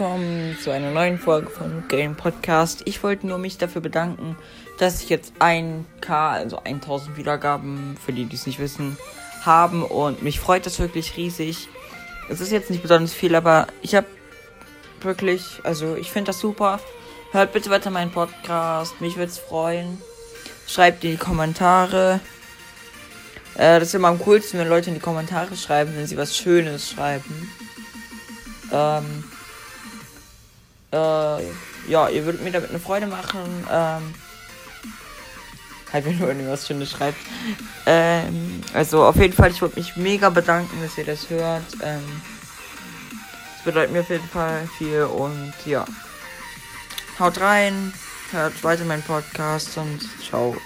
willkommen zu einer neuen Folge von Game Podcast. Ich wollte nur mich dafür bedanken, dass ich jetzt 1K, also 1000 Wiedergaben, für die, die es nicht wissen, haben und mich freut das wirklich riesig. Es ist jetzt nicht besonders viel, aber ich habe wirklich, also ich finde das super. Hört bitte weiter meinen Podcast, mich würde es freuen. Schreibt in die Kommentare. Äh, das ist immer am coolsten, wenn Leute in die Kommentare schreiben, wenn sie was Schönes schreiben. Ähm, äh, ja, ihr würdet mir damit eine Freude machen. Ähm, halt, wenn nur irgendwas Schönes schreibt. Ähm, also auf jeden Fall, ich würde mich mega bedanken, dass ihr das hört. Ähm, bedeutet mir auf jeden Fall viel und ja. Haut rein, hört weiter meinen Podcast und ciao.